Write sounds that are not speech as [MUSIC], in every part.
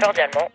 Cordialement,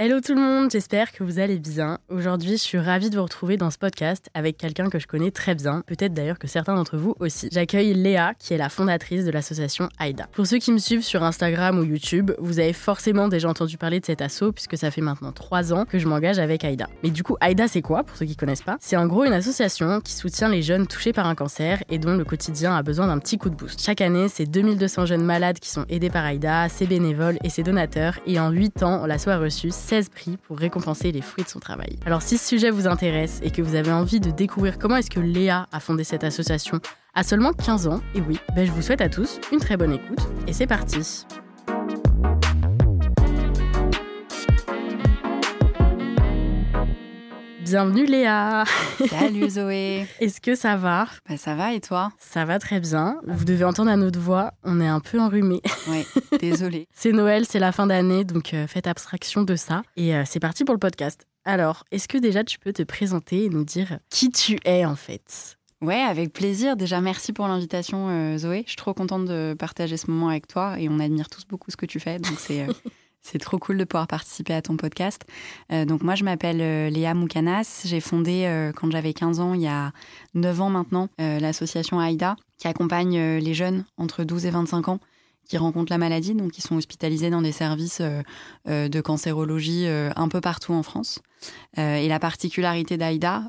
Hello tout le monde, j'espère que vous allez bien. Aujourd'hui, je suis ravie de vous retrouver dans ce podcast avec quelqu'un que je connais très bien, peut-être d'ailleurs que certains d'entre vous aussi. J'accueille Léa, qui est la fondatrice de l'association AIDA. Pour ceux qui me suivent sur Instagram ou YouTube, vous avez forcément déjà entendu parler de cet asso puisque ça fait maintenant trois ans que je m'engage avec AIDA. Mais du coup, AIDA c'est quoi pour ceux qui connaissent pas? C'est en gros une association qui soutient les jeunes touchés par un cancer et dont le quotidien a besoin d'un petit coup de boost. Chaque année, c'est 2200 jeunes malades qui sont aidés par AIDA, ses bénévoles et ses donateurs et en 8 ans, l'asso a reçu 16 prix pour récompenser les fruits de son travail. Alors si ce sujet vous intéresse et que vous avez envie de découvrir comment est-ce que Léa a fondé cette association à seulement 15 ans, et oui, ben je vous souhaite à tous une très bonne écoute et c'est parti. Bienvenue Léa Salut [LAUGHS] Zoé Est-ce que ça va? Bah, Ça va et toi? Ça va très bien. Vous devez entendre à notre voix, on est un peu enrhumé. Oui, [LAUGHS] désolée. c'est Noël, c'est la fin d'année, donc euh, faites abstraction de ça. Et euh, c'est parti pour le podcast. Alors, est-ce que déjà tu peux te présenter et nous dire qui tu es en fait? Ouais, avec plaisir. Déjà, merci pour l'invitation, euh, Zoé. Je suis trop contente de partager ce moment avec toi et on admire tous beaucoup ce que tu fais. Donc, c'est [LAUGHS] C'est trop cool de pouvoir participer à ton podcast. Euh, donc moi, je m'appelle euh, Léa Moukanas. J'ai fondé, euh, quand j'avais 15 ans, il y a 9 ans maintenant, l'association AIDA, qui accompagne les jeunes entre 12 et 25 ans qui rencontrent la maladie, donc qui sont hospitalisés dans des services de cancérologie un peu partout en France. et la particularité d'AIDA,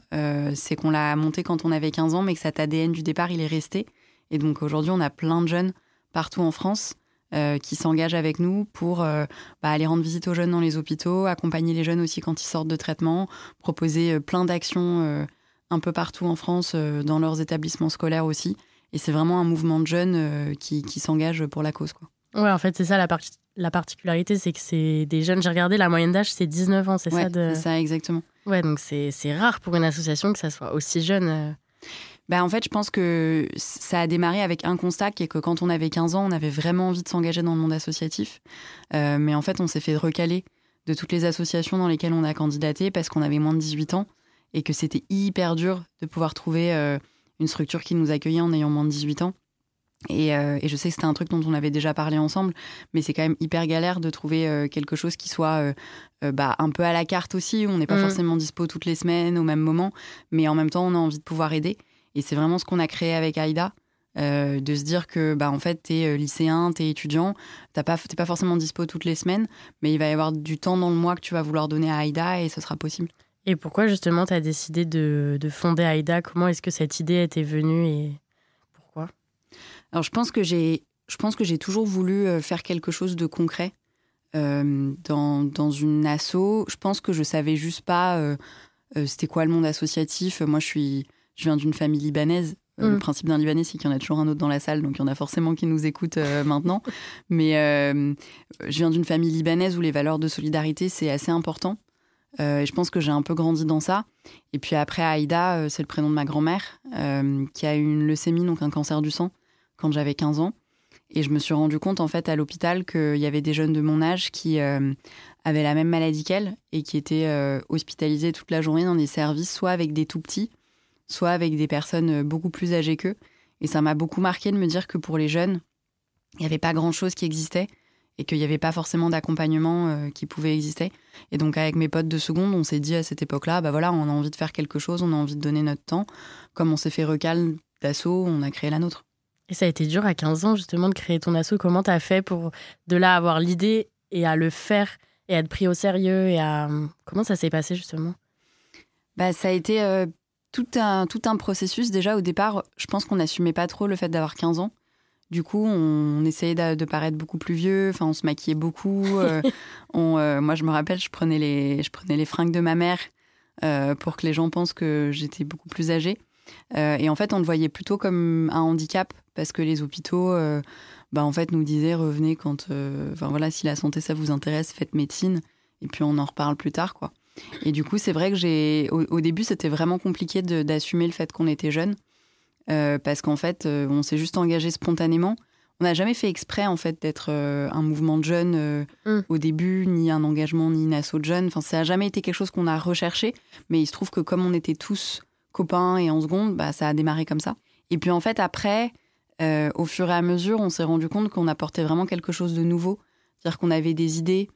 c'est qu'on l'a monté quand on avait 15 ans, mais que cet ADN du départ, il est resté. Et donc aujourd'hui, on a plein de jeunes partout en France euh, qui s'engagent avec nous pour euh, bah, aller rendre visite aux jeunes dans les hôpitaux, accompagner les jeunes aussi quand ils sortent de traitement, proposer euh, plein d'actions un peu partout en France, dans leurs établissements scolaires aussi. Et c'est vraiment un mouvement de jeunes qui, qui s'engagent pour la cause. Quoi. Ouais, en fait, c'est ça la, la particularité, c'est que c'est des jeunes. J'ai regardé, la moyenne d'âge, c'est 19 ans, c'est ça de... C'est ça, exactement. Ouais, donc c'est rare pour une association que ça soit aussi jeune. Bah, en fait, je pense que ça a démarré avec un constat qui est que quand on avait 15 ans, on avait vraiment envie de s'engager dans le monde associatif. Euh, mais en fait, on s'est fait recaler de toutes les associations dans lesquelles on a candidaté parce qu'on avait moins de 18 ans et que c'était hyper dur de pouvoir trouver euh, une structure qui nous accueillait en ayant moins de 18 ans. Euh, et, je sais que c'était un truc dont on avait déjà parlé ensemble, mais c'est quand même hyper galère de trouver quelque chose qui soit bah, un peu à la carte aussi. On n'est pas mmh. forcément dispo toutes les semaines au même moment, mais en même temps, on a envie de pouvoir aider. Et c'est vraiment ce qu'on a créé avec Aïda. Euh, de se dire que bah en fait t'es euh, lycéen, t'es étudiant, t'as pas t'es pas forcément dispo toutes les semaines, mais il va y avoir du temps dans le mois que tu vas vouloir donner à Aïda et ce sera possible. Et pourquoi justement tu as décidé de, de fonder Aïda? Comment est-ce que cette idée était venue et pourquoi? Alors je pense que j'ai je pense que j'ai toujours voulu euh, faire quelque chose de concret dans, dans une asso. Je pense que je savais juste pas c'était quoi le monde associatif. Moi je suis je viens d'une famille libanaise. Euh, le mm. principe d'un Libanais, c'est qu'il y en a toujours un autre dans la salle, donc il y en a forcément qui nous écoutent euh, [LAUGHS] maintenant. Mais euh, je viens d'une famille libanaise où les valeurs de solidarité, c'est assez important. et je pense que j'ai un peu grandi dans ça. Et puis après, Aïda, c'est le prénom de ma grand-mère, qui a eu une leucémie, donc un cancer du sang, quand j'avais 15 ans. Et je me suis rendu compte, en fait, à l'hôpital, qu'il y avait des jeunes de mon âge qui avaient la même maladie qu'elle et qui étaient hospitalisés toute la journée dans des services, soit avec des tout petits, soit avec des personnes euh, beaucoup plus âgées qu'eux. Et ça m'a beaucoup marqué de me dire que pour les jeunes, il n'y avait pas grand-chose qui existait et qu'il n'y avait pas forcément d'accompagnement euh, qui pouvait exister. Et donc avec mes potes de seconde, on s'est dit à cette époque-là, bah voilà, on a envie de faire quelque chose, on a envie de donner notre temps. Comme on s'est fait recal d'assaut, on a créé la nôtre. Et ça a été dur à 15 ans justement de créer ton assaut. Comment tu as fait pour de là avoir l'idée et à le faire et à être pris au sérieux et à comment ça s'est passé justement? Bah, ça a été euh, tout un, tout un processus. Déjà, au départ, je pense qu'on n'assumait pas trop le fait d'avoir 15 ans. Du coup, on, essayait de, paraître beaucoup plus vieux. Enfin, on se maquillait beaucoup. Euh, [LAUGHS] on, euh, moi, je me rappelle, je prenais les, je prenais les fringues de ma mère euh, pour que les gens pensent que j'étais beaucoup plus âgée. et en fait, on le voyait plutôt comme un handicap parce que les hôpitaux, bah, en fait, nous disaient revenez quand, enfin voilà, si la santé ça vous intéresse, faites médecine. Et puis on en reparle plus tard, quoi. Et du coup, c'est vrai que j'ai, au, début, c'était vraiment compliqué d'assumer le fait qu'on était jeune. Euh, parce qu'en fait, euh, on s'est juste engagé spontanément. On n'a jamais fait exprès en fait d'être euh, un mouvement de jeunes mm. au début, ni un engagement, ni une asso de jeunes. Enfin, ça n'a jamais été quelque chose qu'on a recherché, mais il se trouve que comme on était tous copains et en seconde, bah, ça a démarré comme ça. Et puis en fait, après, au fur et à mesure, on s'est rendu compte qu'on apportait vraiment quelque chose de nouveau. C'est-à-dire qu'on avait des idées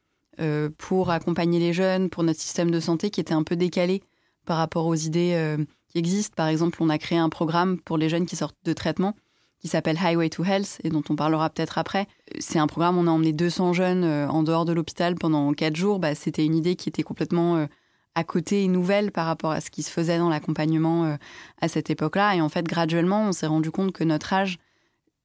pour accompagner les jeunes, pour notre système de santé qui était un peu décalé par rapport aux idées qui existent. Par exemple, on a créé un programme pour les jeunes qui sortent de traitement qui s'appelle Highway to Health et dont on parlera peut-être après. C'est un programme, on a emmené 200 jeunes euh, en dehors de l'hôpital pendant 4 jours. Bah, C'était une idée qui était complètement euh, à côté et nouvelle par rapport à ce qui se faisait dans l'accompagnement euh, à cette époque-là. Et en fait, graduellement, on s'est rendu compte que notre âge,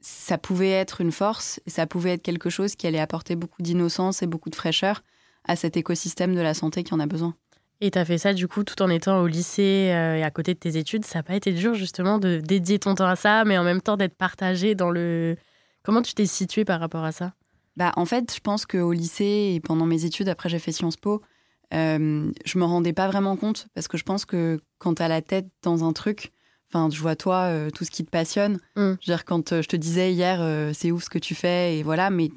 ça pouvait être une force et ça pouvait être quelque chose qui allait apporter beaucoup d'innocence et beaucoup de fraîcheur à cet écosystème de la santé qui en a besoin. Et tu as fait ça du coup tout en étant au lycée euh, et à côté de tes études. Ça n'a pas été dur justement de dédier ton temps à ça, mais en même temps d'être partagé dans le... Comment tu t'es situé par rapport à ça? Bah, En fait, je pense qu'au lycée et pendant mes études, après j'ai fait Sciences Po, euh, je me rendais pas vraiment compte parce que je pense que quand tu as la tête dans un truc, enfin, je vois toi, euh, tout ce qui te passionne. Mm. Je veux dire, quand euh, je te disais hier, c'est ouf ce que tu fais, et voilà, mais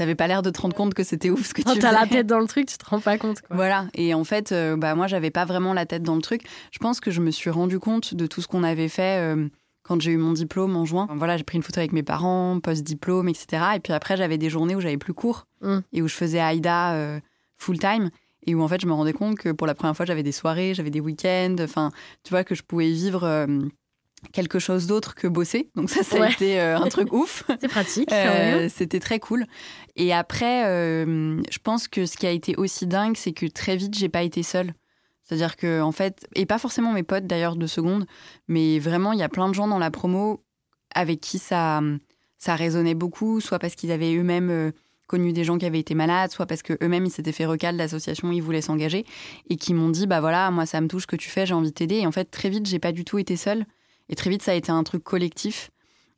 T'avais pas l'air de te rendre compte que c'était ouf ce que tu tu t'as la tête dans le truc, tu te rends pas compte. Voilà. Et en fait, euh, bah moi, j'avais pas vraiment la tête dans le truc. Je pense que je me suis rendu compte de tout ce qu'on avait fait euh, quand j'ai eu mon diplôme en juin. Voilà, j'ai pris une photo avec mes parents, post-diplôme, etc. Et puis après, j'avais des journées où j'avais plus cours mm. et où je faisais AIDA euh, full time. Et où en fait, je me rendais compte que pour la première fois, j'avais des soirées, j'avais des week-ends. Enfin, tu vois, que je pouvais vivre quelque chose d'autre que bosser. Donc ça, ça a été euh, un truc [LAUGHS] ouf. C'est pratique. Euh, c'était très cool. Et après, euh, je pense que ce qui a été aussi dingue, c'est que très vite, j'ai pas été seule. C'est-à-dire que en fait, et pas forcément mes potes d'ailleurs de seconde, mais vraiment, il y a plein de gens dans la promo avec qui ça, ça résonnait beaucoup, soit parce qu'ils avaient eux-mêmes connu des gens qui avaient été malades, soit parce que eux-mêmes ils s'étaient fait recal l'association, ils voulaient s'engager et qui m'ont dit bah voilà, moi ça me touche ce que tu fais, j'ai envie de t'aider. Et en fait, très vite, j'ai pas du tout été seule. Et très vite, ça a été un truc collectif.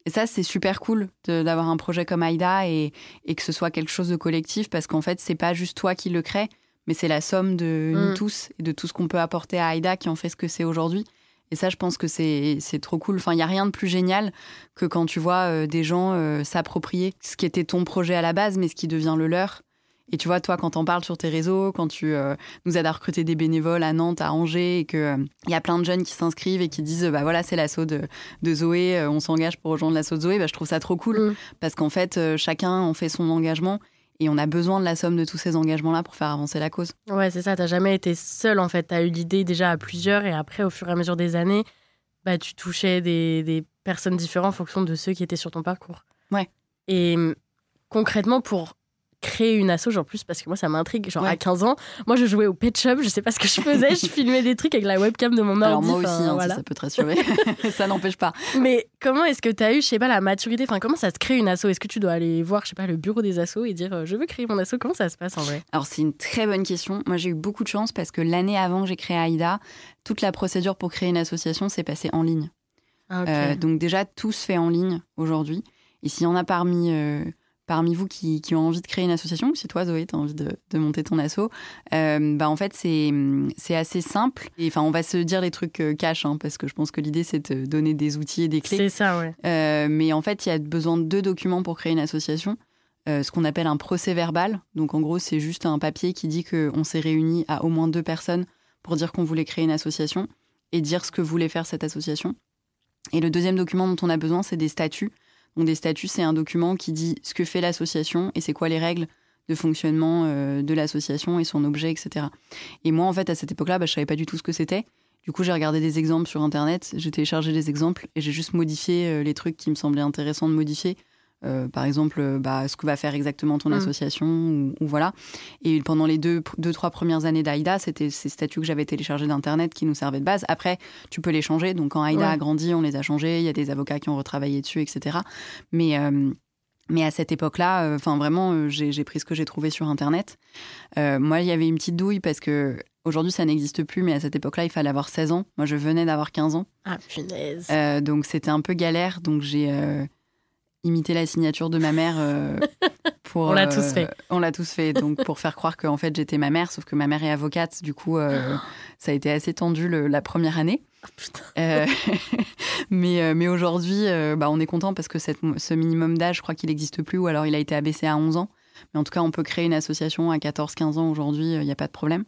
Et ça, c'est super cool d'avoir un projet comme AIDA et, que ce soit quelque chose de collectif parce qu'en fait, c'est pas juste toi qui le crée, mais c'est la somme de nous mm. tous et de tout ce qu'on peut apporter à AIDA qui en fait ce que c'est aujourd'hui. Et ça, je pense que c'est trop cool. Enfin, il n'y a rien de plus génial que quand tu vois euh, des gens euh, s'approprier ce qui était ton projet à la base, mais ce qui devient le leur. Et tu vois, toi, quand t'en parles sur tes réseaux, quand tu euh, nous aides à recruter des bénévoles à Nantes, à Angers, et qu'il il euh, y a plein de jeunes qui s'inscrivent et qui disent, bah voilà, c'est l'assaut de, de, Zoé, euh, on s'engage pour rejoindre l'assaut de Zoé, bah, je trouve ça trop cool. Mm. Parce qu'en fait, chacun en fait son engagement. Et on a besoin de la somme de tous ces engagements-là pour faire avancer la cause. Ouais, c'est ça. T'as jamais été seul, en fait. T'as eu l'idée déjà à plusieurs, et après, au fur et à mesure des années, bah, tu touchais des, des personnes différentes en fonction de ceux qui étaient sur ton parcours. Ouais. Et concrètement, pour créer une asso, genre plus parce que moi ça m'intrigue. Genre à 15 ans, moi je jouais au Pet Shop, je sais pas ce que je faisais, je [LAUGHS] filmais des trucs avec la webcam de mon ordi. Alors moi aussi, hein, ça peut te rassurer, [LAUGHS] ça n'empêche pas. Mais comment est-ce que tu as eu, je sais pas, la maturité, enfin comment ça se crée une asso? Est-ce que tu dois aller voir, je sais pas, le bureau des assos et dire euh, je veux créer mon asso? Comment ça se passe en vrai? Alors c'est une très bonne question. Moi j'ai eu beaucoup de chance parce que l'année avant que j'ai créé AIDA, toute la procédure pour créer une association s'est passée en ligne. Ah, euh, donc déjà tout se fait en ligne aujourd'hui. Et s'il y en a parmi euh, parmi vous qui, ont envie de créer une association, si toi, Zoé, tu as envie de, monter ton asso, euh, bah, en fait, c'est assez simple. Et enfin, on va se dire les trucs euh, cash, hein, parce que je pense que l'idée, c'est de donner des outils et des clés. C'est ça, ouais. Euh, mais en fait, il y a besoin de deux documents pour créer une association. ce qu'on appelle un procès verbal. Donc, en gros, c'est juste un papier qui dit qu'on s'est réunis à au moins deux personnes pour dire qu'on voulait créer une association et dire ce que voulait faire cette association. Et le deuxième document dont on a besoin, c'est des statuts. Donc des statuts, c'est un document qui dit ce que fait l'association et c'est quoi les règles de fonctionnement euh, de l'association et son objet, etc. Et moi, en fait, à cette époque-là, bah, je savais pas du tout ce que c'était. Du coup, j'ai regardé des exemples sur Internet, j'ai téléchargé des exemples et j'ai juste modifié euh, les trucs qui me semblaient intéressants de modifier Euh, par exemple, euh, bah, ce que va faire exactement ton Mm. association, ou, ou voilà. Et pendant les deux, deux trois premières années d'Aïda, c'était ces statuts que j'avais téléchargés d'Internet qui nous servaient de base. Après, tu peux les changer. Donc, quand Aïda Ouais. a grandi, on les a changés. Il y a des avocats qui ont retravaillé dessus, etc. Mais, euh, mais à cette époque-là, euh, enfin, vraiment, euh, j'ai pris ce que j'ai trouvé sur Internet. Euh, moi, il y avait une petite douille parce que aujourd'hui, ça n'existe plus, mais à cette époque-là, il fallait avoir 16 ans. Moi, je venais d'avoir 15 ans. Ah, punaise. Donc c'était un peu galère. Donc j'ai euh, imité la signature de ma mère. euh, [LAUGHS] pour, On l'a euh, tous fait. On l'a tous fait. Donc pour faire croire qu'en fait j'étais ma mère, sauf que ma mère est avocate. Du coup, euh, [GASPS] ça a été assez tendu le- la première année. Euh, [LAUGHS] mais euh, mais aujourd'hui, euh, bah, on est content parce que cette, ce minimum d'âge, je crois qu'il n'existe plus, ou alors il a été abaissé à 11 ans. Mais en tout cas, on peut créer une association à 14-15 ans aujourd'hui, il n'y a pas de problème.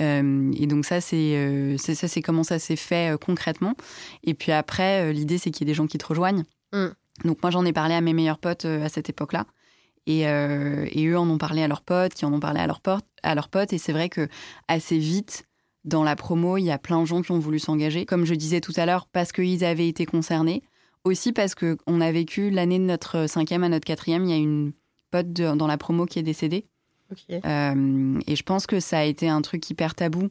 Euh, et donc ça, c'est euh, ça, c'est comment ça s'est fait euh, concrètement. Et puis après, euh, l'idée, c'est qu'il y ait des gens qui te rejoignent. Mm. Donc moi, j'en ai parlé à mes meilleurs potes euh, à cette époque-là. Et, euh, et eux en ont parlé à leurs potes, qui en ont parlé à leurs potes. À leurs potes. Et c'est vrai que assez vite, dans la promo, il y a plein de gens qui ont voulu s'engager. Comme je disais tout à l'heure, parce qu'ils avaient été concernés. Aussi parce qu'on a vécu l'année de notre cinquième à notre quatrième, il y a une pote de- dans la promo qui est décédée. Euh, et je pense que ça a été un truc hyper tabou,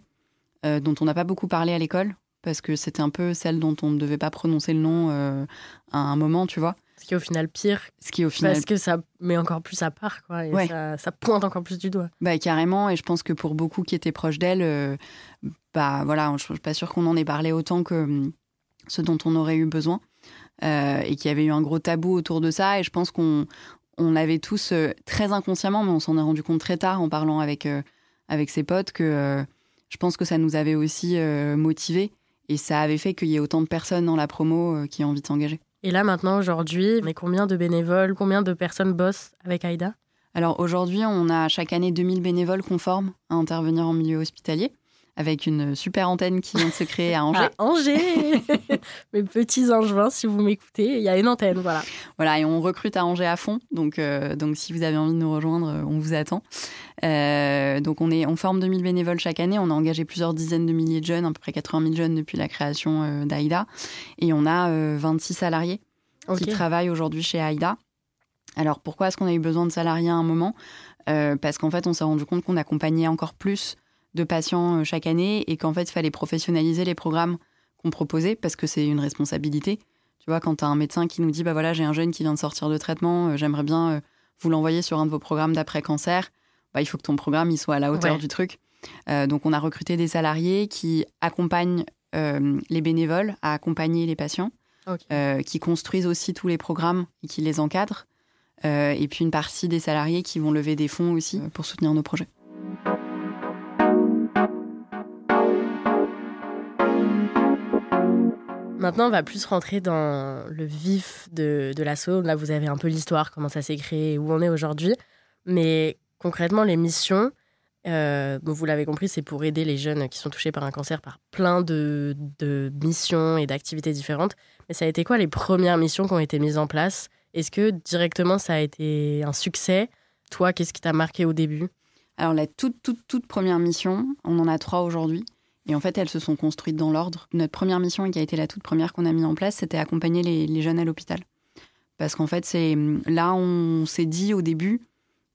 euh, dont on n'a pas beaucoup parlé à l'école, parce que c'était un peu celle dont on ne devait pas prononcer le nom euh, à un moment, tu vois. Ce qui est au final pire, Ce qui, au final, parce que ça met encore plus à part, quoi. Et Ouais. ça, ça pointe encore plus du doigt. bah, carrément, et je pense que pour beaucoup qui étaient proches d'elle, euh, bah voilà, je suis pas sûre qu'on en ait parlé autant que hum, ce dont on aurait eu besoin, euh, et qu'il y avait eu un gros tabou autour de ça, et je pense qu'on on avait tous euh, très inconsciemment, mais on s'en est rendu compte très tard en parlant avec, avec ses potes, que je pense que ça nous avait aussi motivés, et ça avait fait qu'il y ait autant de personnes dans la promo euh, qui ont envie de s'engager. Et là, maintenant, aujourd'hui, mais combien de bénévoles, combien de personnes bossent avec Aïda? Alors aujourd'hui, on a chaque année 2000 bénévoles conformes à intervenir en milieu hospitalier, avec une super antenne qui vient de se créer à Angers. [LAUGHS] À Angers [LAUGHS] Mes petits angevins, si vous m'écoutez, il y a une antenne, voilà. Voilà, et on recrute à Angers à fond. Donc, euh, donc si vous avez envie de nous rejoindre, euh, on vous attend. Euh, donc on, est, on forme 2000 bénévoles chaque année. On a engagé plusieurs dizaines de milliers de jeunes, à peu près 80 000 jeunes depuis la création euh, d'AIDA. Et on a euh, 26 salariés qui travaillent aujourd'hui chez AIDA. Alors pourquoi est-ce qu'on a eu besoin de salariés à un moment? Parce qu'en fait, on s'est rendu compte qu'on accompagnait encore plus de patients euh, chaque année et qu'en fait, il fallait professionnaliser les programmes qu'on proposait parce que c'est une responsabilité. Tu vois, quand tu as un médecin qui nous dit bah voilà, j'ai un jeune qui vient de sortir de traitement, euh, j'aimerais bien euh, vous l'envoyer sur un de vos programmes d'après-cancer, bah, il faut que ton programme il soit à la hauteur Ouais. du truc. Euh, donc, on a recruté des salariés qui accompagnent les bénévoles à accompagner les patients qui construisent aussi tous les programmes et qui les encadrent. Et puis une partie des salariés qui vont lever des fonds aussi pour soutenir nos projets. Maintenant, on va plus rentrer dans le vif de, de l'assaut. Là, vous avez un peu l'histoire, comment ça s'est créé, où on est aujourd'hui. Mais concrètement, les missions, euh, vous l'avez compris, c'est pour aider les jeunes qui sont touchés par un cancer par plein de, de missions et d'activités différentes. Mais ça a été quoi les premières missions qui ont été mises en place? Est-ce que directement ça a été un succès? Toi, qu'est-ce qui t'a marqué au début? Alors la toute, toute, toute première mission, on en a trois aujourd'hui. Et en fait, elles se sont construites dans l'ordre. Notre première mission, et qui a été la toute première qu'on a mis en place, c'était accompagner les, les jeunes à l'hôpital. Parce qu'en fait, c'est là on s'est dit au début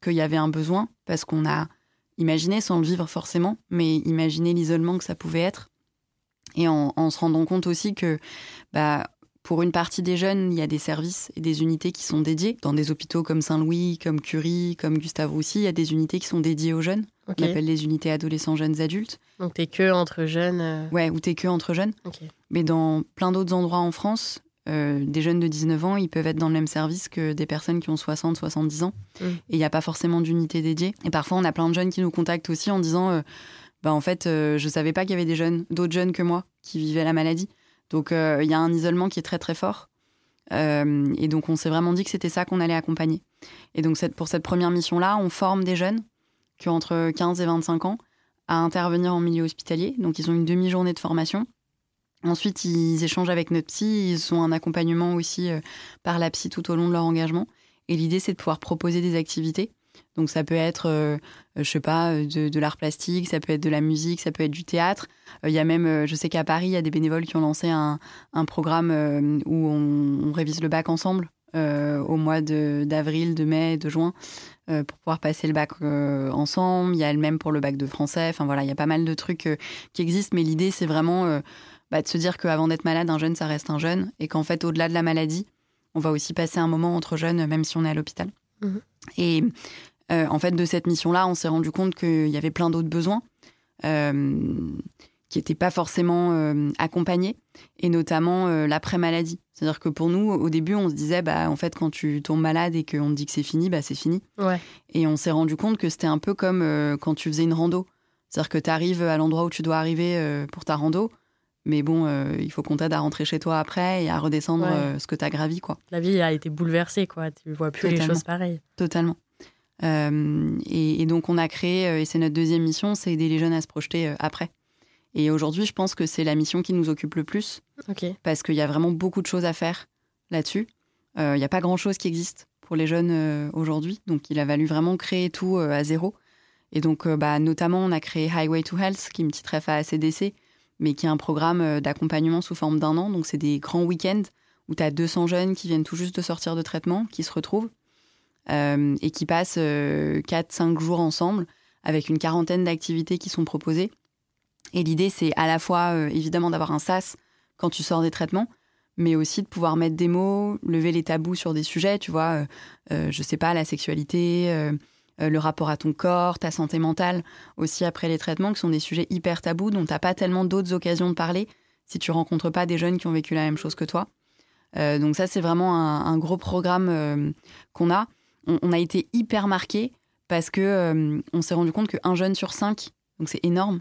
qu'il y avait un besoin, parce qu'on a imaginé, sans le vivre forcément, mais imaginé l'isolement que ça pouvait être. Et en, en se rendant compte aussi que bah, pour une partie des jeunes, il y a des services et des unités qui sont dédiées. Dans des hôpitaux comme Saint-Louis, comme Curie, comme Gustave Roussy, il y a des unités qui sont dédiées aux jeunes. Ok. On appelle les unités adolescents, jeunes, adultes. Donc t'es que entre jeunes. euh, Ouais, où t'es que entre jeunes. Mais dans plein d'autres endroits en France, euh, des jeunes de 19 ans, ils peuvent être dans le même service que des personnes qui ont 60, 70 ans. Mm. Et il n'y a pas forcément d'unité dédiée. Et parfois, on a plein de jeunes qui nous contactent aussi en disant euh, bah, En fait, euh, je savais pas qu'il y avait des jeunes, d'autres jeunes que moi, qui vivaient la maladie. Donc, euh, il y a un isolement qui est très, très fort. Euh, et donc, on s'est vraiment dit que c'était ça qu'on allait accompagner. Et donc, pour cette première mission-là, on forme des jeunes qui ont entre 15 et 25 ans à intervenir en milieu hospitalier. Donc, ils ont une demi-journée de formation. Ensuite, ils échangent avec notre psy. Ils ont un accompagnement aussi euh, par la psy tout au long de leur engagement. Et l'idée, c'est de pouvoir proposer des activités. Donc, ça peut être, euh, je sais pas, euh, de, de l'art plastique, ça peut être de la musique, ça peut être du théâtre. Euh, Il y a même, euh, je sais qu'à Paris, il y a des bénévoles qui ont lancé un, programme où on, révise le bac ensemble au mois d'avril, de, mai, de juin. pour pouvoir passer le bac ensemble. Il y a le même pour le bac de français. Enfin voilà, il y a pas mal de trucs qui existent. Mais l'idée, c'est vraiment bah, de se dire qu'avant d'être malade, un jeune, ça reste un jeune. Et qu'en fait, au-delà de la maladie, on va aussi passer un moment entre jeunes, même si on est à l'hôpital. Mhm. Et euh, en fait, de cette mission-là, on s'est rendu compte qu'il y avait plein d'autres besoins euh, qui n'étaient pas forcément euh, accompagnés, et notamment l'après-maladie. C'est-à-dire que pour nous, au début, on se disait, bah, en fait, quand tu tombes malade et qu'on te dit que c'est fini, bah, c'est fini. Et on s'est rendu compte que c'était un peu comme quand tu faisais une rando. C'est-à-dire que tu arrives à l'endroit où tu dois arriver pour ta rando, mais bon, il faut qu'on t'aide à rentrer chez toi après et à redescendre ce que tu as gravi. Quoi. La vie a été bouleversée, quoi. tu vois plus les choses pareilles. Totalement. Euh, et, donc on a créé, euh, et c'est notre deuxième mission, c'est aider les jeunes à se projeter euh, après. Et aujourd'hui, je pense que c'est la mission qui nous occupe le plus. Parce qu'il y a vraiment beaucoup de choses à faire là-dessus. Il n'y a pas grand-chose qui existe pour les jeunes aujourd'hui. Donc il a valu vraiment créer tout à zéro. Et donc, bah, notamment, on a créé Highway to Health, qui est une petite ref à ACDC, mais qui est un programme d'accompagnement sous forme d'un an. Donc, c'est des grands week-ends où tu as 200 jeunes qui viennent tout juste de sortir de traitement, qui se retrouvent. Euh, et qui passent 4-5 euh, jours ensemble avec une quarantaine d'activités qui sont proposées. Et l'idée, c'est à la fois euh, évidemment d'avoir un SAS quand tu sors des traitements, mais aussi de pouvoir mettre des mots, lever les tabous sur des sujets, tu vois, je sais pas, la sexualité, le rapport à ton corps, ta santé mentale, aussi après les traitements, qui sont des sujets hyper tabous dont tu n'as pas tellement d'autres occasions de parler si tu rencontres pas des jeunes qui ont vécu la même chose que toi. donc ça, c'est vraiment un gros programme qu'on a on, a été hyper marqué parce que euh, on s'est rendu compte qu'un jeune sur cinq, donc c'est énorme,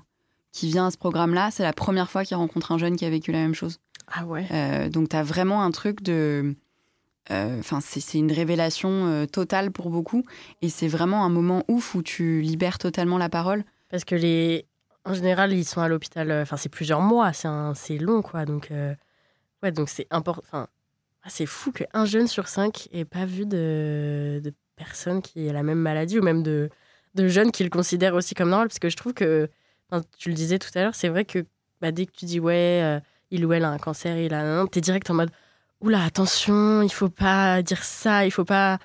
qui vient à ce programme-là, c'est la première fois qu'il rencontre un jeune qui a vécu la même chose. Ah ouais. Euh, donc tu as vraiment un truc de. Euh, enfin, c'est une révélation totale pour beaucoup. Et c'est vraiment un moment ouf où tu libères totalement la parole. Parce que les. En général, ils sont à l'hôpital. Enfin, c'est plusieurs mois. C'est long, quoi. Donc, ouais, donc c'est important. Ah, c'est fou qu'un jeune sur cinq ait pas vu de, de personne qui a la même maladie ou même de, jeunes qui le considèrent aussi comme normal. Parce que je trouve que, tu le disais tout à l'heure, c'est vrai que bah, dès que tu dis ouais, euh, il ou elle a un cancer, il a un, t'es direct en mode oula, attention, il faut pas dire ça, il faut pas.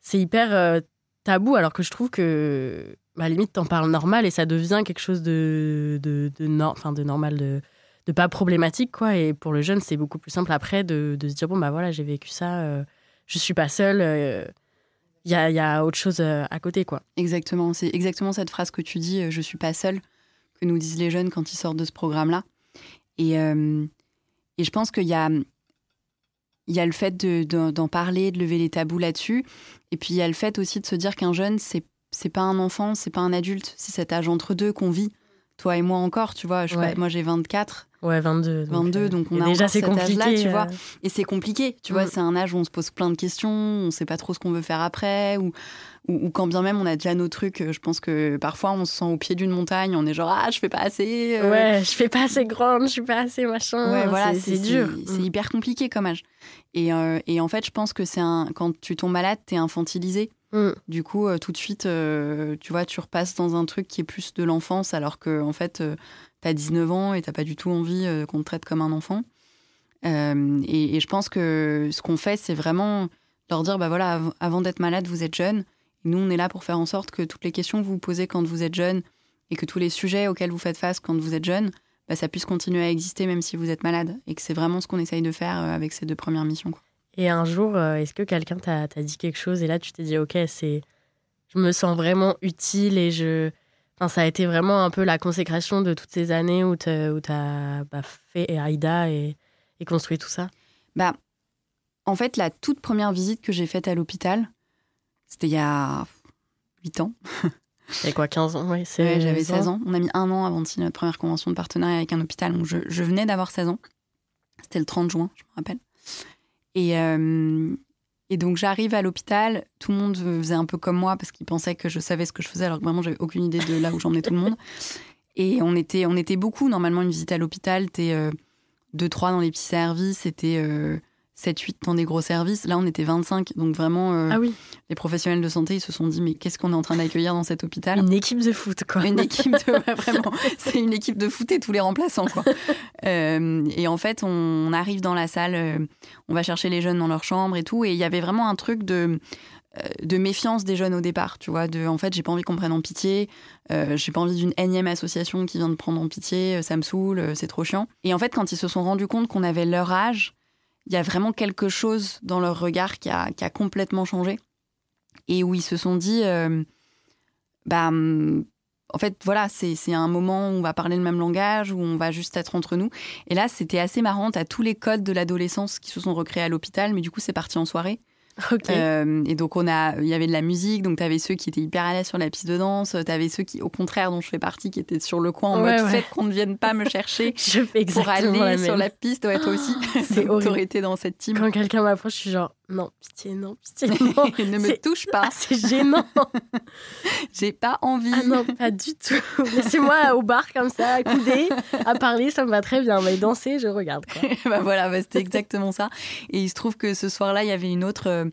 C'est hyper euh, tabou alors que je trouve que, bah, à la limite, t'en parles normal et ça devient quelque chose de, de, de, normal, de de pas problématique quoi. Et pour le jeune c'est beaucoup plus simple après de, se dire bon bah voilà j'ai vécu ça euh, je suis pas seule il euh, y, a, y, a, autre chose euh, à côté quoi. Exactement c'est exactement cette phrase que tu dis je suis pas seule que nous disent les jeunes quand ils sortent de ce programme là et, et je pense qu'il y a il y a le fait d'en parler, de lever les tabous là-dessus. Et puis il y a le fait aussi de se dire qu'un jeune, c'est c'est pas un enfant, c'est pas un adulte, c'est cet âge entre deux qu'on vit. Toi et moi encore, tu vois. Je moi j'ai 24. Ouais, 22. 22, donc, euh, on a déjà c'est compliqué, tu vois. Euh. Et c'est compliqué, tu vois. C'est un âge où on se pose plein de questions, on sait pas trop ce qu'on veut faire après, ou, ou, quand bien même on a déjà nos trucs. Euh, je pense que parfois on se sent au pied d'une montagne, on est genre ah je fais pas assez. Ouais, je fais pas assez grande, je suis pas assez machin. Ouais, voilà, c'est dur. C'est mm. hyper compliqué comme âge. Et, et en fait, je pense que c'est un quand tu tombes malade, t'es infantilisé. Mm. Du coup, tout de suite, tu vois, tu repasses dans un truc qui est plus de l'enfance, alors que en fait, t'as 19 ans et t'as pas du tout envie euh, qu'on te traite comme un enfant. Euh, et, je pense que ce qu'on fait, c'est vraiment leur dire, bah voilà, avant d'être malade, vous êtes jeune. Et nous, on est là pour faire en sorte que toutes les questions que vous posez quand vous êtes jeune et que tous les sujets auxquels vous faites face quand vous êtes jeune, bah, ça puisse continuer à exister même si vous êtes malade. Et que c'est vraiment ce qu'on essaye de faire euh, avec ces deux premières missions. Et un jour, est-ce que quelqu'un t'a dit quelque chose et là, tu t'es dit, OK, c'est, je me sens vraiment utile et je, ça a été vraiment un peu la consécration de toutes ces années où tu as bah, fait Aïda et, et, construit tout ça? Bah, En fait, la toute première visite que j'ai faite à l'hôpital, c'était il y a 8 ans. Et quoi, 15 ans? Oui, j'avais 16 ans. On a mis un an avant de signer notre première convention de partenariat avec un hôpital. Donc je, je venais d'avoir 16 ans. C'était le 30 juin, je me rappelle. Et, euh, et donc j'arrive à l'hôpital, tout le monde faisait un peu comme moi parce qu'ils pensaient que je savais ce que je faisais alors que vraiment j'avais aucune idée de là où j'emmenais tout le monde. [LAUGHS] Et on était, on était beaucoup. Normalement, une visite à l'hôpital, t'es euh, deux, trois dans les petits services, c'était euh, 7-8 dans des gros services. Là, on était 25. Donc vraiment, euh, Ah oui, les professionnels de santé, ils se sont dit, mais qu'est-ce qu'on est en train d'accueillir dans cet hôpital une équipe de foot, quoi. Une [LAUGHS] équipe de... ouais, vraiment, c'est une équipe de foot et tous les remplaçants, quoi. Euh, et en fait, on arrive dans la salle, euh, on va chercher les jeunes dans leur chambre et tout. Et il y avait vraiment un truc de de méfiance des jeunes au départ, tu vois, de en fait j'ai pas envie qu'on prenne en pitié, euh, j'ai pas envie d'une énième association qui vient de prendre en pitié, ça me saoule, c'est trop chiant. Et en fait quand ils se sont rendus compte qu'on avait leur âge, il y a vraiment quelque chose dans leur regard qui a, complètement changé et où ils se sont dit, euh, bah hum, en fait voilà c'est un moment où on va parler le même langage, où on va juste être entre nous. Et là c'était assez marrant, t'as tous les codes de l'adolescence qui se sont recréés à l'hôpital, mais du coup c'est parti en soirée. [LAUGHS] Euh, et donc on a, il y avait de la musique, donc t'avais ceux qui étaient hyper à l'aise sur la piste de danse, t'avais ceux qui, au contraire, dont je fais partie, qui étaient sur le coin en Ouais, mode ouais. faites qu'on ne vienne pas me chercher [LAUGHS] je fais pour aller la sur la piste. Ouais, toi aussi. [LAUGHS] C'est horrible. Été dans cette team. Quand quelqu'un m'approche, je suis genre non, pitié, non, pitié, non. [LAUGHS] ne me touche pas, [LAUGHS] Ah, c'est gênant. [LAUGHS] j'ai pas envie. Ah non, pas du tout. Laissez-moi au bar comme ça, accoudé, à parler, ça me va très bien. Mais danser, je regarde. Quoi. bah voilà, bah, c'était exactement ça. Et il se trouve que ce soir-là, il y avait une autre euh,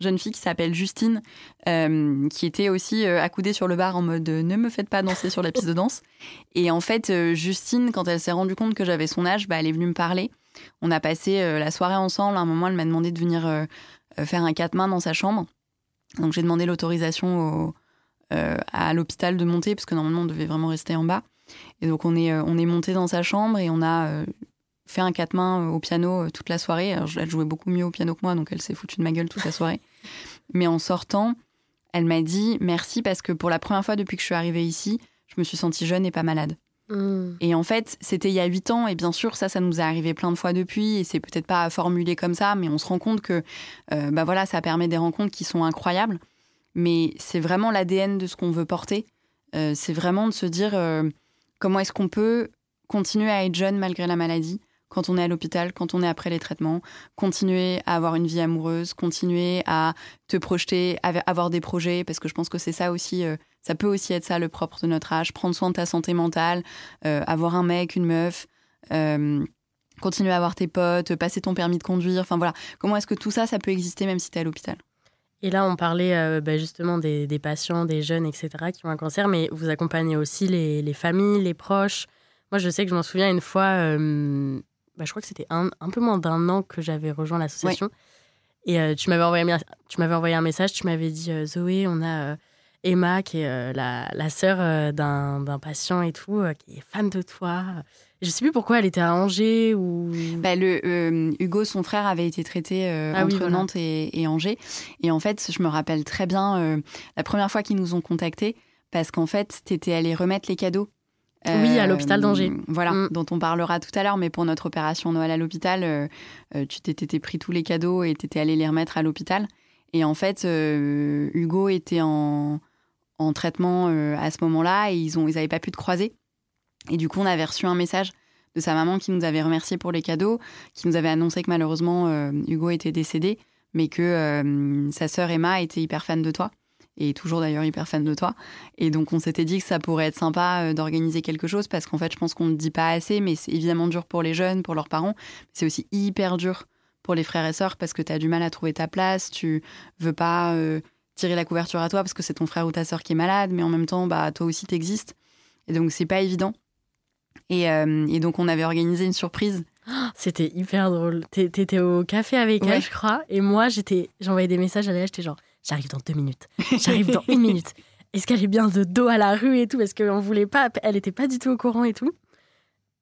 jeune fille qui s'appelle Justine, euh, qui était aussi euh, accoudée sur le bar en mode ne me faites pas danser sur la piste de danse. Et en fait, Justine, quand elle s'est rendue compte que j'avais son âge, bah, elle est venue me parler. On a passé euh, la soirée ensemble. À un moment, elle m'a demandé de venir euh, euh, faire un quatre mains dans sa chambre. Donc j'ai demandé l'autorisation au- à l'hôpital de monter, parce que normalement, on devait vraiment rester en bas. Et donc on est, est monté dans sa chambre et on a fait un quatre mains euh, au piano toute la soirée. Alors, elle jouait beaucoup mieux au piano que moi, donc elle s'est foutue de ma gueule toute la soirée. Mais en sortant, elle m'a dit merci parce que pour la première fois depuis que je suis arrivée ici, je me suis sentie jeune et pas malade. Hmm. Et en fait, c'était il y a huit ans, et bien sûr, ça, ça nous est arrivé plein de fois depuis, et c'est peut-être pas formulé comme ça, mais on se rend compte que, euh, bah voilà, ça permet des rencontres qui sont incroyables. Mais c'est vraiment l'ADN de ce qu'on veut porter. Euh, c'est vraiment de se dire euh, comment est-ce qu'on peut continuer à être jeune malgré la maladie quand on est à l'hôpital, quand on est après les traitements, continuer à avoir une vie amoureuse, continuer à te projeter, à avoir des projets, parce que je pense que c'est ça aussi, ça peut aussi être ça le propre de notre âge, prendre soin de ta santé mentale, euh, avoir un mec, une meuf, euh, continuer à avoir tes potes, passer ton permis de conduire, enfin voilà, comment est-ce que tout ça, ça peut exister même si tu es à l'hôpital? Et là, on parlait euh, bah, justement des, des patients, des jeunes, etc., qui ont un cancer, mais vous accompagnez aussi les, les familles, les proches. Moi, je sais que je m'en souviens une fois, euh, bah, je crois que c'était un, un peu moins d'un an que j'avais rejoint l'association. Et euh, tu m'avais envoyé, un- envoyé message, tu m'avais dit euh, Zoé, on a euh, Emma, qui est euh, la, la sœur euh, d'un patient et tout, euh, qui est fan de toi. Je sais plus pourquoi elle était à Angers ou. Bah, le, euh, Hugo, son frère, avait été traité euh, Ah oui, entre voilà. Nantes et, et Angers. Et en fait, je me rappelle très bien euh, la première fois qu'ils nous ont contactés, parce qu'en fait, tu étais allé remettre les cadeaux. Oui, à l'hôpital d'Angers. Voilà, Mm. dont on parlera tout à l'heure. Mais pour notre opération Noël à l'hôpital, tu t'étais pris tous les cadeaux et t'étais allé les remettre à l'hôpital. Et en fait, Hugo était en, en traitement euh, à ce moment-là et ils n'avaient ils pas pu te croiser. Et du coup, on avait reçu un message de sa maman qui nous avait remercié pour les cadeaux, qui nous avait annoncé que malheureusement euh, Hugo était décédé, mais que euh, sa sœur Emma était hyper fan de toi, et toujours d'ailleurs hyper fan de toi. Et donc on s'était dit que ça pourrait être sympa d'organiser quelque chose, parce qu'en fait je pense qu'on ne dit pas assez, mais c'est évidemment dur pour les jeunes, pour leurs parents, c'est aussi hyper dur pour les frères et sœurs, parce que tu as du mal à trouver ta place, tu veux pas tirer la couverture à toi, parce que c'est ton frère ou ta sœur qui est malade, mais en même temps, bah, toi aussi t'existes. Et donc c'est pas évident. Et, euh, et donc on avait organisé une surprise C'était hyper drôle. T'é- T'étais au café avec Ouais. elle, je crois. Et moi, j'étais, j'envoyais des messages à Léa, j'étais genre, j'arrive dans deux minutes. J'arrive dans une minute. Est-ce qu'elle est bien de dos à la rue et tout? Parce qu'on voulait pas, elle était pas du tout au courant et tout.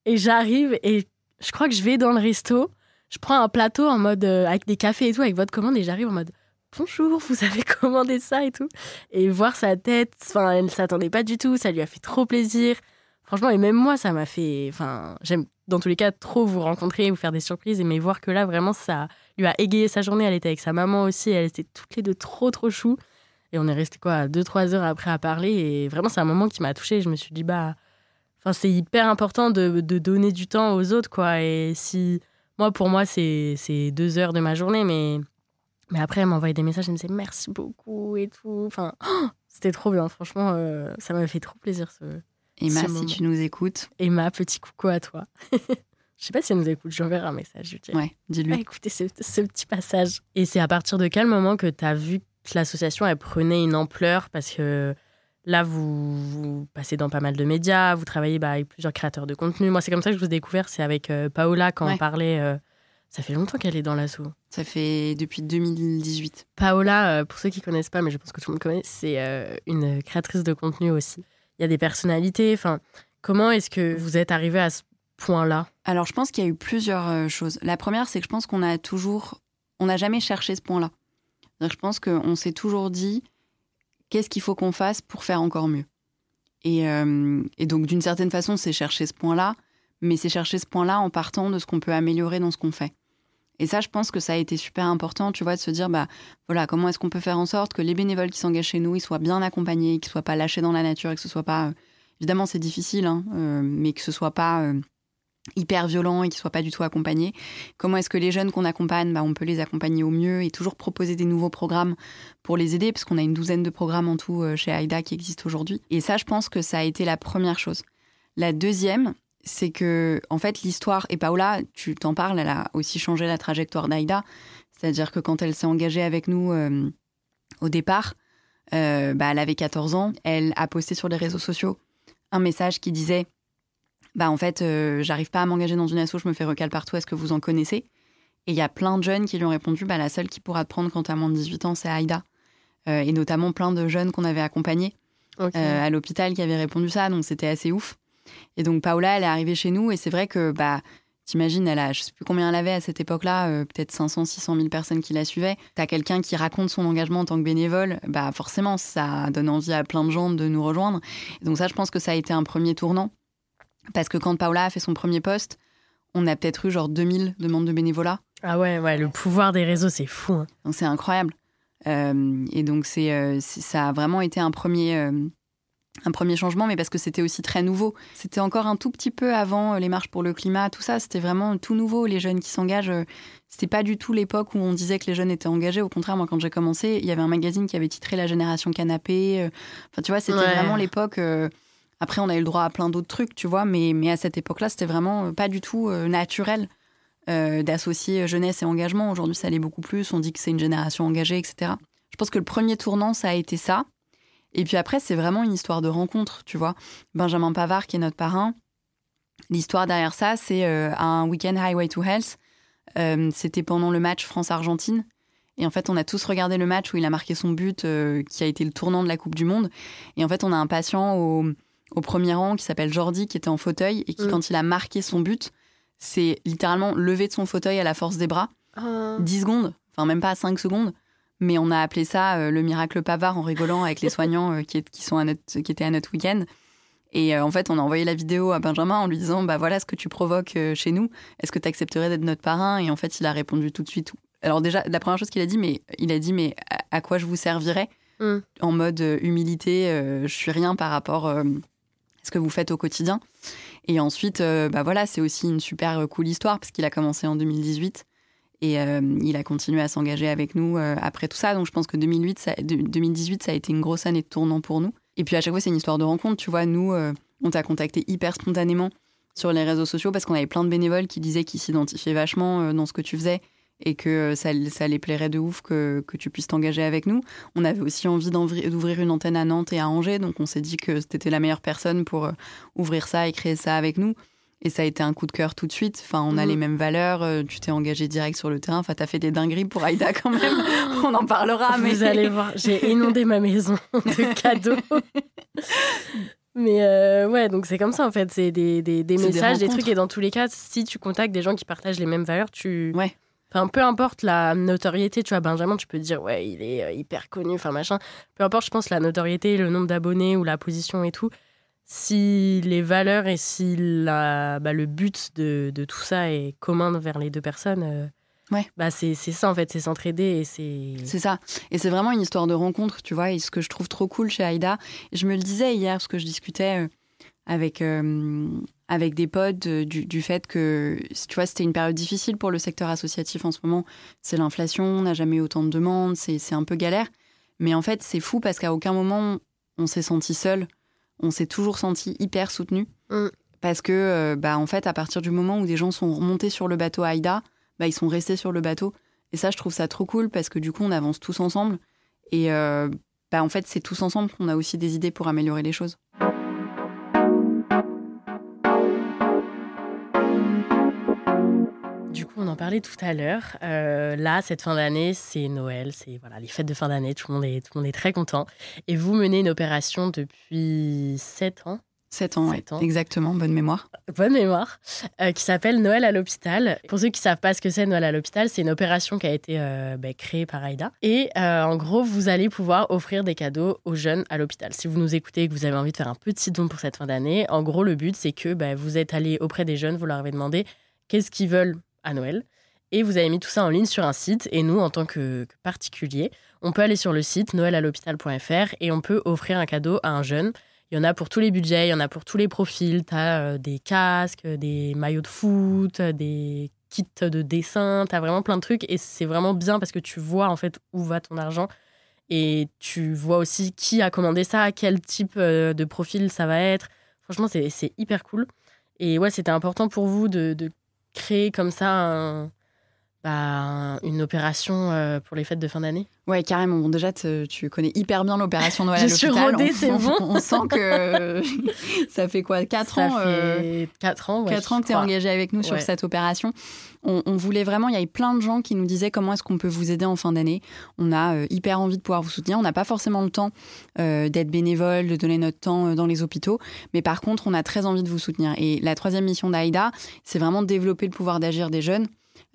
Et j'arrive et je crois que je vais dans le resto. Je prends un plateau en mode euh, avec des cafés et tout, avec votre commande, et j'arrive en mode bonjour, vous avez [LAUGHS] commandé ça et tout. Et voir sa tête, enfin, elle ne s'attendait pas du tout, ça lui a fait trop plaisir. Franchement, et même moi, ça m'a fait. Enfin, j'aime dans tous les cas trop vous rencontrer, vous faire des surprises, mais voir que là, vraiment, ça lui a égayé sa journée. Elle était avec sa maman aussi, elles étaient toutes les deux trop, trop chou. Et on est resté quoi, deux, trois heures après à parler. Et vraiment, c'est un moment qui m'a touchée. Je me suis dit, bah. Enfin, c'est hyper important de, de donner du temps aux autres, quoi. Et si. Moi, pour moi, c'est c'est deux heures de ma journée, mais. Mais après, elle m'envoyait des messages, elle me disait merci beaucoup et tout. Enfin, oh, c'était trop bien. Franchement, euh, ça m'a fait trop plaisir. Ce... Emma, Ce si moment. tu nous écoutes, Emma, petit coucou à toi. [LAUGHS] Je sais pas si elle nous écoute, j'enverrai un message. Je Ouais, dis-lui. Ah, écoutez ce, ce petit passage. Et c'est à partir de quel moment que tu as vu que l'association elle prenait une ampleur? Parce que là, vous, vous passez dans pas mal de médias, vous travaillez bah, avec plusieurs créateurs de contenu. Moi, c'est comme ça que je vous ai découvert, c'est avec euh, Paola quand on parlait. euh, ça fait longtemps qu'elle est dans l'assaut. Ça fait depuis 2018. Paola, euh, pour ceux qui connaissent pas, mais je pense que tout le monde connaît, c'est euh, une créatrice de contenu aussi. Il y a des personnalités. Enfin, comment est-ce que vous êtes arrivé à ce point-là? Alors, je pense qu'il y a eu plusieurs euh, choses. La première, c'est que je pense qu'on a toujours. On n'a jamais cherché ce point-là. Je pense qu'on s'est toujours dit qu'est-ce qu'il faut qu'on fasse pour faire encore mieux? Et, euh, et donc, d'une certaine façon, c'est chercher ce point-là, mais c'est chercher ce point-là en partant de ce qu'on peut améliorer dans ce qu'on fait. Et ça, je pense que ça a été super important, tu vois, de se dire, bah voilà, comment est-ce qu'on peut faire en sorte que les bénévoles qui s'engagent chez nous, ils soient bien accompagnés, qu'ils soient pas lâchés dans la nature et que ce soit pas. euh, évidemment, c'est difficile, hein, euh, mais que ce soit pas. euh, hyper violent et qui soient pas du tout accompagnés. Comment est-ce que les jeunes qu'on accompagne, bah, on peut les accompagner au mieux et toujours proposer des nouveaux programmes pour les aider, parce qu'on a une douzaine de programmes en tout chez AIDA qui existent aujourd'hui. Et ça, je pense que ça a été la première chose. La deuxième, c'est que, en fait, l'histoire, et Paola, tu t'en parles, elle a aussi changé la trajectoire d'AIDA. C'est-à-dire que quand elle s'est engagée avec nous euh, au départ, euh, bah, elle avait 14 ans, elle a posté sur les réseaux sociaux un message qui disait bah en fait, euh, j'arrive pas à m'engager dans une asso, je me fais recal partout, est-ce que vous en connaissez? Et il y a plein de jeunes qui lui ont répondu, bah la seule qui pourra te prendre quand t'as moins de 18 ans, c'est Aïda. Euh, et notamment plein de jeunes qu'on avait accompagnés à l'hôpital qui avaient répondu ça, donc c'était assez ouf. Et donc Paola, elle est arrivée chez nous, et c'est vrai que, bah, t'imagines, elle a, je sais plus combien elle avait à cette époque-là, euh, peut-être 500, 600 000 personnes qui la suivaient. T'as quelqu'un qui raconte son engagement en tant que bénévole, bah forcément, ça donne envie à plein de gens de nous rejoindre. Et donc ça, je pense que ça a été un premier tournant. Parce que quand Paola a fait son premier poste, on a peut-être eu genre 2000 demandes de bénévolat. Ah ouais, ouais, le pouvoir des réseaux, c'est fou. hein. Donc c'est incroyable. Euh, et donc c'est, euh, c'est- ça a vraiment été un premier, euh, un premier changement, mais parce que c'était aussi très nouveau. C'était encore un tout petit peu avant euh, les marches pour le climat, tout ça. C'était vraiment tout nouveau. Les jeunes qui s'engagent, euh, c'était pas du tout l'époque où on disait que les jeunes étaient engagés. Au contraire, moi quand j'ai commencé, il y avait un magazine qui avait titré La génération canapé. Euh, Enfin tu vois, c'était Ouais. vraiment l'époque. Après, on a eu le droit à plein d'autres trucs, tu vois, mais, mais à cette époque-là, c'était vraiment pas du tout naturel euh, d'associer jeunesse et engagement. Aujourd'hui, ça l'est beaucoup plus. On dit que c'est une génération engagée, etc. Je pense que le premier tournant, ça a été ça. Et puis après, c'est vraiment une histoire de rencontre, tu vois. Benjamin Pavard, qui est notre parrain, l'histoire derrière ça, c'est euh, un week-end Highway to Health. Euh, C'était pendant le match France-Argentine. Et en fait, on a tous regardé le match où il a marqué son but, euh, qui a été le tournant de la Coupe du Monde. Et en fait, on a un patient au, au premier rang qui s'appelle Jordi, qui était en fauteuil, et qui, Mm. quand il a marqué son but, c'est littéralement levé de son fauteuil à la force des bras. 10 secondes, enfin même pas 5 secondes. Mais on a appelé ça euh, le miracle Pavard en rigolant avec les [LAUGHS] soignants euh, qui, est- qui, sont à notre, qui étaient à notre week-end. Et euh, en fait, on a envoyé la vidéo à Benjamin en lui disant Bah voilà ce que tu provoques chez nous. Est-ce que tu accepterais d'être notre parrain? Et en fait, il a répondu tout de suite. Alors, déjà, la première chose qu'il a dit, mais il a dit Mais à, à quoi je vous servirais? Mm. En mode humilité, je suis rien par rapport à ce que vous faites au quotidien. Et ensuite, bah voilà, c'est aussi une super cool histoire parce qu'il a commencé en 2018 et euh, il a continué à s'engager avec nous euh, après tout ça. Donc je pense que 2008, ça- de- 2018, ça a été une grosse année de tournant pour nous. Et puis à chaque fois, c'est une histoire de rencontre. Tu vois, nous, euh, on t'a contacté hyper spontanément sur les réseaux sociaux parce qu'on avait plein de bénévoles qui disaient qu'ils s'identifiaient vachement dans ce que tu faisais et que ça, les plairait de ouf que, que tu puisses t'engager avec nous. On avait aussi envie d'ouvrir une antenne à Nantes et à Angers, donc on s'est dit que c'était la meilleure personne pour ouvrir ça et créer ça avec nous. Et ça a été un coup de cœur tout de suite. Enfin, on a Mhm. les mêmes valeurs. euh, Tu t'es engagé direct sur le terrain. Enfin, t'as fait des dingueries pour Aïda quand même. [LAUGHS] on en parlera, mais Vous allez voir, j'ai inondé ma maison de [LAUGHS] cadeaux. Mais euh, ouais, donc c'est comme ça en fait. C'est des, des, des C'est des messages, des, trucs. Et dans tous les cas, si tu contactes des gens qui partagent les mêmes valeurs, tu. Ouais. Enfin, peu importe la notoriété, tu vois, Benjamin, tu peux te dire, ouais, il est euh, hyper connu, enfin machin. Peu importe, je pense, la notoriété, le nombre d'abonnés ou la position et tout. Si les valeurs et si la, bah, le but de, de tout ça est commun vers les deux personnes, euh, Ouais. bah, c'est c'est ça en fait, c'est s'entraider et c'est. C'est ça. Et c'est vraiment une histoire de rencontre, tu vois. Et ce que je trouve trop cool chez Aïda, je me le disais hier, parce que je discutais euh, avec, euh, avec des potes du, du fait que, tu vois, c'était une période difficile pour le secteur associatif en ce moment. C'est l'inflation, on n'a jamais eu autant de demandes, c'est c'est un peu galère. Mais en fait, c'est fou parce qu'à aucun moment, on s'est senti seul. On s'est toujours senti hyper soutenu. Mm. Parce que, euh, bah, en fait, à partir du moment où des gens sont remontés sur le bateau Aïda, bah, ils sont restés sur le bateau. Et ça, je trouve ça trop cool parce que du coup, on avance tous ensemble. Et euh, bah, en fait, c'est tous ensemble qu'on a aussi des idées pour améliorer les choses. En parlait tout à l'heure. Euh, là, cette fin d'année, c'est Noël, c'est voilà les fêtes de fin d'année. Tout le monde est tout le monde est très content. Et vous menez une opération depuis 7 ans? 7 ans, Sept ouais. ans. exactement, bonne mémoire. bonne mémoire, euh, qui s'appelle Noël à l'hôpital. Pour ceux qui savent pas ce que c'est Noël à l'hôpital, c'est une opération qui a été euh, ben, créée par Aïda. Et euh, en gros, vous allez pouvoir offrir des cadeaux aux jeunes à l'hôpital. Si vous nous écoutez et que vous avez envie de faire un petit don pour cette fin d'année, en gros, le but, c'est que ben, vous êtes allé auprès des jeunes, vous leur avez demandé qu'est-ce qu'ils veulent à Noël. Et vous avez mis tout ça en ligne sur un site. Et nous, en tant que, que particulier, on peut aller sur le site noëlalhôpital.fr et on peut offrir un cadeau à un jeune. Il y en a pour tous les budgets, il y en a pour tous les profils. Tu as des casques, des maillots de foot, des kits de dessin, tu as vraiment plein de trucs. Et c'est vraiment bien parce que tu vois en fait où va ton argent. Et tu vois aussi qui a commandé ça, quel type euh, de profil ça va être. Franchement, c'est hyper cool. Et ouais, c'était important pour vous de, de créer comme ça un- bah, une opération euh, pour les fêtes de fin d'année Ouais, carrément. Bon, déjà, te- tu connais hyper bien l'opération Noël [LAUGHS] Je suis rodée, c'est bon. On sent que [LAUGHS] [LAUGHS] ça fait quoi 4 Ça ans euh, fait 4 ans, ouais, 4 je ans que tu es engagé avec nous sur cette opération. On, on voulait vraiment, il y avait plein de gens qui nous disaient comment est-ce qu'on peut vous aider en fin d'année. On a euh, hyper envie de pouvoir vous soutenir. On n'a pas forcément le temps euh, d'être bénévole, de donner notre temps dans les hôpitaux. Mais par contre, on a très envie de vous soutenir. Et la troisième mission d'AIDA, c'est vraiment de développer le pouvoir d'agir des jeunes.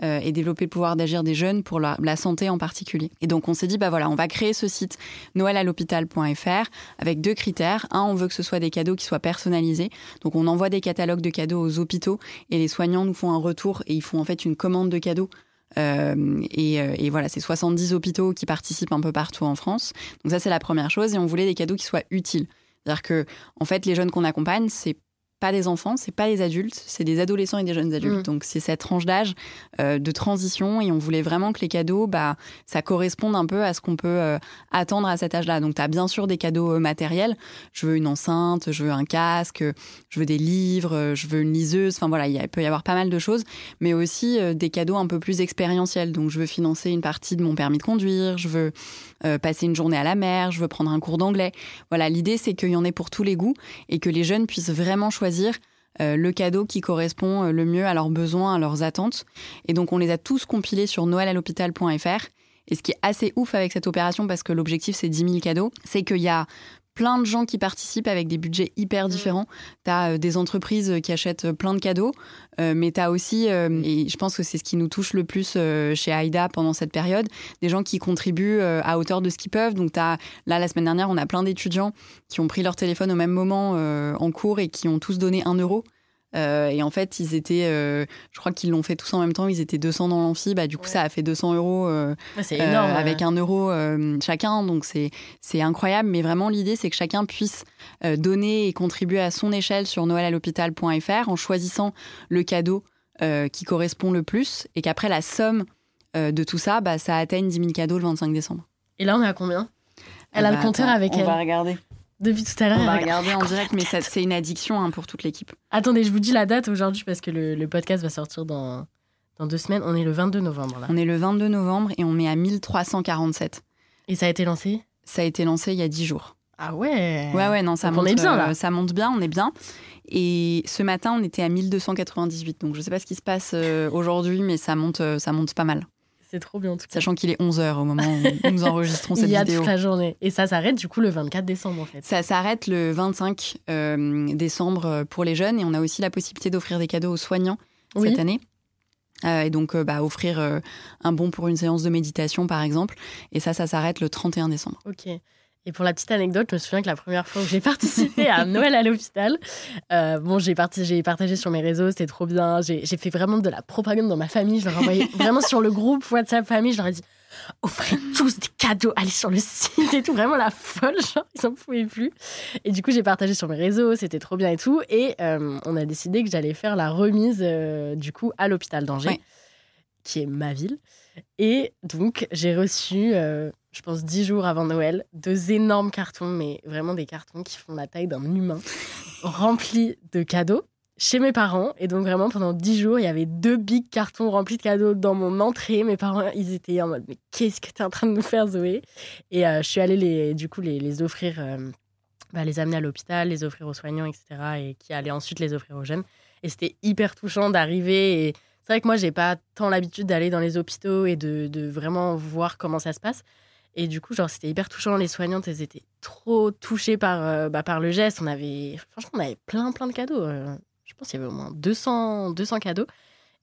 Euh, et développer le pouvoir d'agir des jeunes pour la, santé en particulier. Et donc on s'est dit, bah voilà, on va créer ce site noëlalhôpital.fr avec deux critères. Un, on veut que ce soit des cadeaux qui soient personnalisés. Donc on envoie des catalogues de cadeaux aux hôpitaux et les soignants nous font un retour et ils font en fait une commande de cadeaux. Euh, et, euh, et voilà, c'est 70 hôpitaux qui participent un peu partout en France. Donc ça, c'est la première chose. Et on voulait des cadeaux qui soient utiles. C'est-à-dire que, en fait, les jeunes qu'on accompagne, c'est pas des enfants, c'est pas des adultes, c'est des adolescents et des jeunes adultes. Mm. Donc c'est cette tranche d'âge euh, de transition et on voulait vraiment que les cadeaux, bah, ça corresponde un peu à ce qu'on peut euh, attendre à cet âge-là. Donc tu as bien sûr des cadeaux euh, matériels. Je veux une enceinte, je veux un casque, je veux des livres, euh, je veux une liseuse. Enfin voilà, il peut y avoir pas mal de choses, mais aussi euh, des cadeaux un peu plus expérientiels. Donc je veux financer une partie de mon permis de conduire, je veux euh, passer une journée à la mer, je veux prendre un cours d'anglais. Voilà, l'idée c'est qu'il y en ait pour tous les goûts et que les jeunes puissent vraiment choisir euh, le cadeau qui correspond euh, le mieux à leurs besoins, à leurs attentes. Et donc on les a tous compilés sur noëlalhôpital.fr. Et ce qui est assez ouf avec cette opération, parce que l'objectif c'est 10 000 cadeaux, c'est qu'il y a plein de gens qui participent avec des budgets hyper différents. Tu as des entreprises qui achètent euh, plein de cadeaux, euh, mais tu as aussi, euh, et je pense que c'est ce qui nous touche le plus euh, chez AIDA pendant cette période, des gens qui contribuent euh, à hauteur de ce qu'ils peuvent. Donc t'as- là, la semaine dernière, on a plein d'étudiants qui ont pris leur téléphone au même moment euh, en cours et qui ont tous donné un euro. Euh, et en fait, ils étaient, euh, je crois qu'ils l'ont fait tous en même temps, ils étaient 200 dans l'amphi, bah, du coup Ouais. ça a fait 200 euros euh, euh, énorme. avec un euro chacun, donc c'est incroyable. Mais vraiment, l'idée, c'est que chacun puisse donner et contribuer à son échelle sur noëlalhôpital.fr en choisissant le cadeau qui correspond le plus et qu'après la somme de tout ça, bah, ça atteigne 10 000 cadeaux le 25 décembre. Et là, on est à combien? Elle a Bah, le compteur attends, avec on elle. va regarder. Depuis tout à l'heure. On va regarde. regarder en direct, mais c'est une addiction hein, pour toute l'équipe. Attendez, je vous dis la date aujourd'hui parce que le, le podcast va sortir dans, dans deux semaines. On est le 22 novembre là. On est le 22 novembre et on met à 1347. Et ça a été lancé? Ça a été lancé il y a 10 jours. Ah ouais Ouais, ouais, non, ça Donc monte, on est bien, euh, ça monte bien, on est bien. Et ce matin, on était à 1298. Donc, je sais pas ce qui se passe euh, aujourd'hui, mais ça monte, euh, ça monte pas mal. C'est trop bien en tout cas. Sachant qu'il est 11h au moment où [LAUGHS] nous enregistrons cette Il y a vidéo. toute la journée. Et ça s'arrête du coup le 24 décembre en fait. Ça s'arrête le 25 euh, décembre euh, pour les jeunes et on a aussi la possibilité d'offrir des cadeaux aux soignants Oui. cette année. Euh, et donc, euh, bah, offrir euh, un bon pour une séance de méditation, par exemple. Et ça, ça s'arrête le 31 décembre. Ok. Et pour la petite anecdote, je me souviens que la première fois où j'ai [LAUGHS] participé à Noël à l'hôpital, euh, bon, j'ai partagé sur mes réseaux, c'était trop bien. J'ai fait vraiment de la propagande dans ma famille. Je leur ai envoyé [LAUGHS] vraiment sur le groupe WhatsApp famille. Je leur ai dit offrez tous des cadeaux, allez sur le site et tout. Vraiment la folle, genre, ils s'en pouvaient plus. Et du coup, j'ai partagé sur mes réseaux, c'était trop bien et tout. Et euh, on a décidé que j'allais faire la remise euh, du coup à l'hôpital d'Angers, Ouais. qui est ma ville. Et donc, j'ai reçu, euh, je pense, dix jours avant Noël, deux énormes cartons, mais vraiment des cartons qui font la taille d'un humain, [LAUGHS] remplis de cadeaux. chez mes parents. Et donc, vraiment, pendant dix jours, il y avait deux big cartons remplis de cadeaux dans mon entrée. Mes parents, ils étaient en mode, mais qu'est-ce que tu es en train de nous faire, Zoé? Et euh, je suis allée, les, du coup, les, les offrir, euh, bah, les amener à l'hôpital, les offrir aux soignants, etc. Et qui allaient ensuite les offrir aux jeunes. Et c'était hyper touchant d'arriver. Et c'est vrai que moi, j'ai pas tant l'habitude d'aller dans les hôpitaux et de, de vraiment voir comment ça se passe. Et du coup, genre, c'était hyper touchant. Les soignantes, elles étaient trop touchées par, euh, bah, par le geste. On avait, franchement, on avait plein, plein de cadeaux. euh. je pense qu'il y avait au moins 200, 200 cadeaux.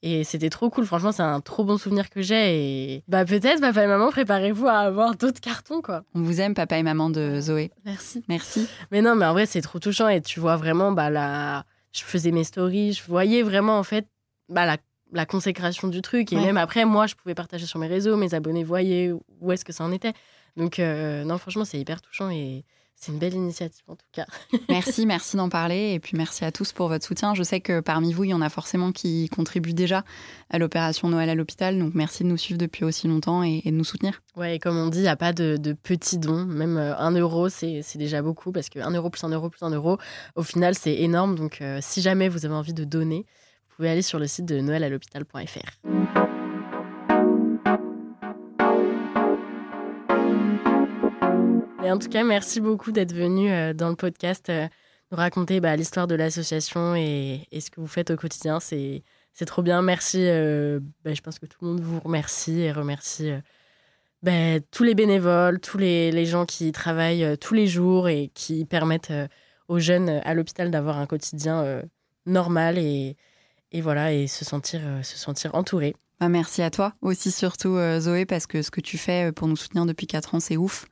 Et c'était trop cool. Franchement, c'est un trop bon souvenir que j'ai. Et bah, peut-être, papa et maman, préparez-vous à avoir d'autres cartons, quoi. On vous aime, papa et maman de Zoé. Merci. Merci. Mais non, mais en vrai, c'est trop touchant. Et tu vois vraiment, bah, la... je faisais mes stories. Je voyais vraiment, en fait, bah, la, la consécration du truc. Et Ouais. même après, moi, je pouvais partager sur mes réseaux. Mes abonnés voyaient où est-ce que ça en était. Donc, euh, non, franchement, c'est hyper touchant. Et c'est une belle initiative, en tout cas. [LAUGHS] Merci, merci d'en parler. Et puis merci à tous pour votre soutien. Je sais que parmi vous, il y en a forcément qui contribuent déjà à l'opération Noël à l'hôpital. Donc merci de nous suivre depuis aussi longtemps et, et de nous soutenir. Ouais, et comme on dit, il n'y a pas de, de petits dons. Même euh, un euro, c'est déjà beaucoup parce que un euro plus un euro plus un euro, au final, c'est énorme. Donc, euh, si jamais vous avez envie de donner, pouvez aller sur le site de noëlalhôpital.fr. En tout cas, merci beaucoup d'être venu euh, dans le podcast euh, nous raconter bah, l'histoire de l'association et, ce que vous faites au quotidien. C'est trop bien. Merci. euh, bah, je pense que tout le monde vous remercie et remercie bah, tous les bénévoles, tous les, gens qui travaillent tous les jours et qui permettent aux jeunes à l'hôpital d'avoir un quotidien normal et, et voilà et se sentir, euh, se sentir entouré. Bah, merci à toi aussi, surtout euh, Zoé, parce que ce que tu fais euh, pour nous soutenir depuis 4 ans, c'est ouf.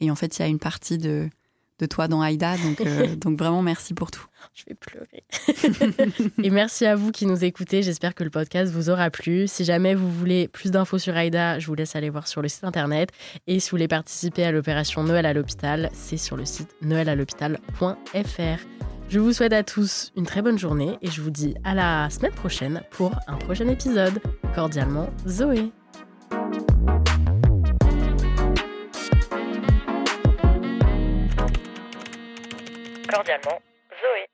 Et en fait, il y a une partie de, de toi dans Aïda. Donc, euh, [LAUGHS] donc vraiment, merci pour tout. Je vais pleurer. [LAUGHS] et merci à vous qui nous écoutez. J'espère que le podcast vous aura plu. Si jamais vous voulez plus d'infos sur Aïda, je vous laisse aller voir sur le site internet. Et si vous voulez participer à l'opération Noël à l'hôpital, c'est sur le site noëlalhôpital.fr. Je vous souhaite à tous une très bonne journée et je vous dis à la semaine prochaine pour un prochain épisode. Cordialement, Zoé. Cordialement, Zoé.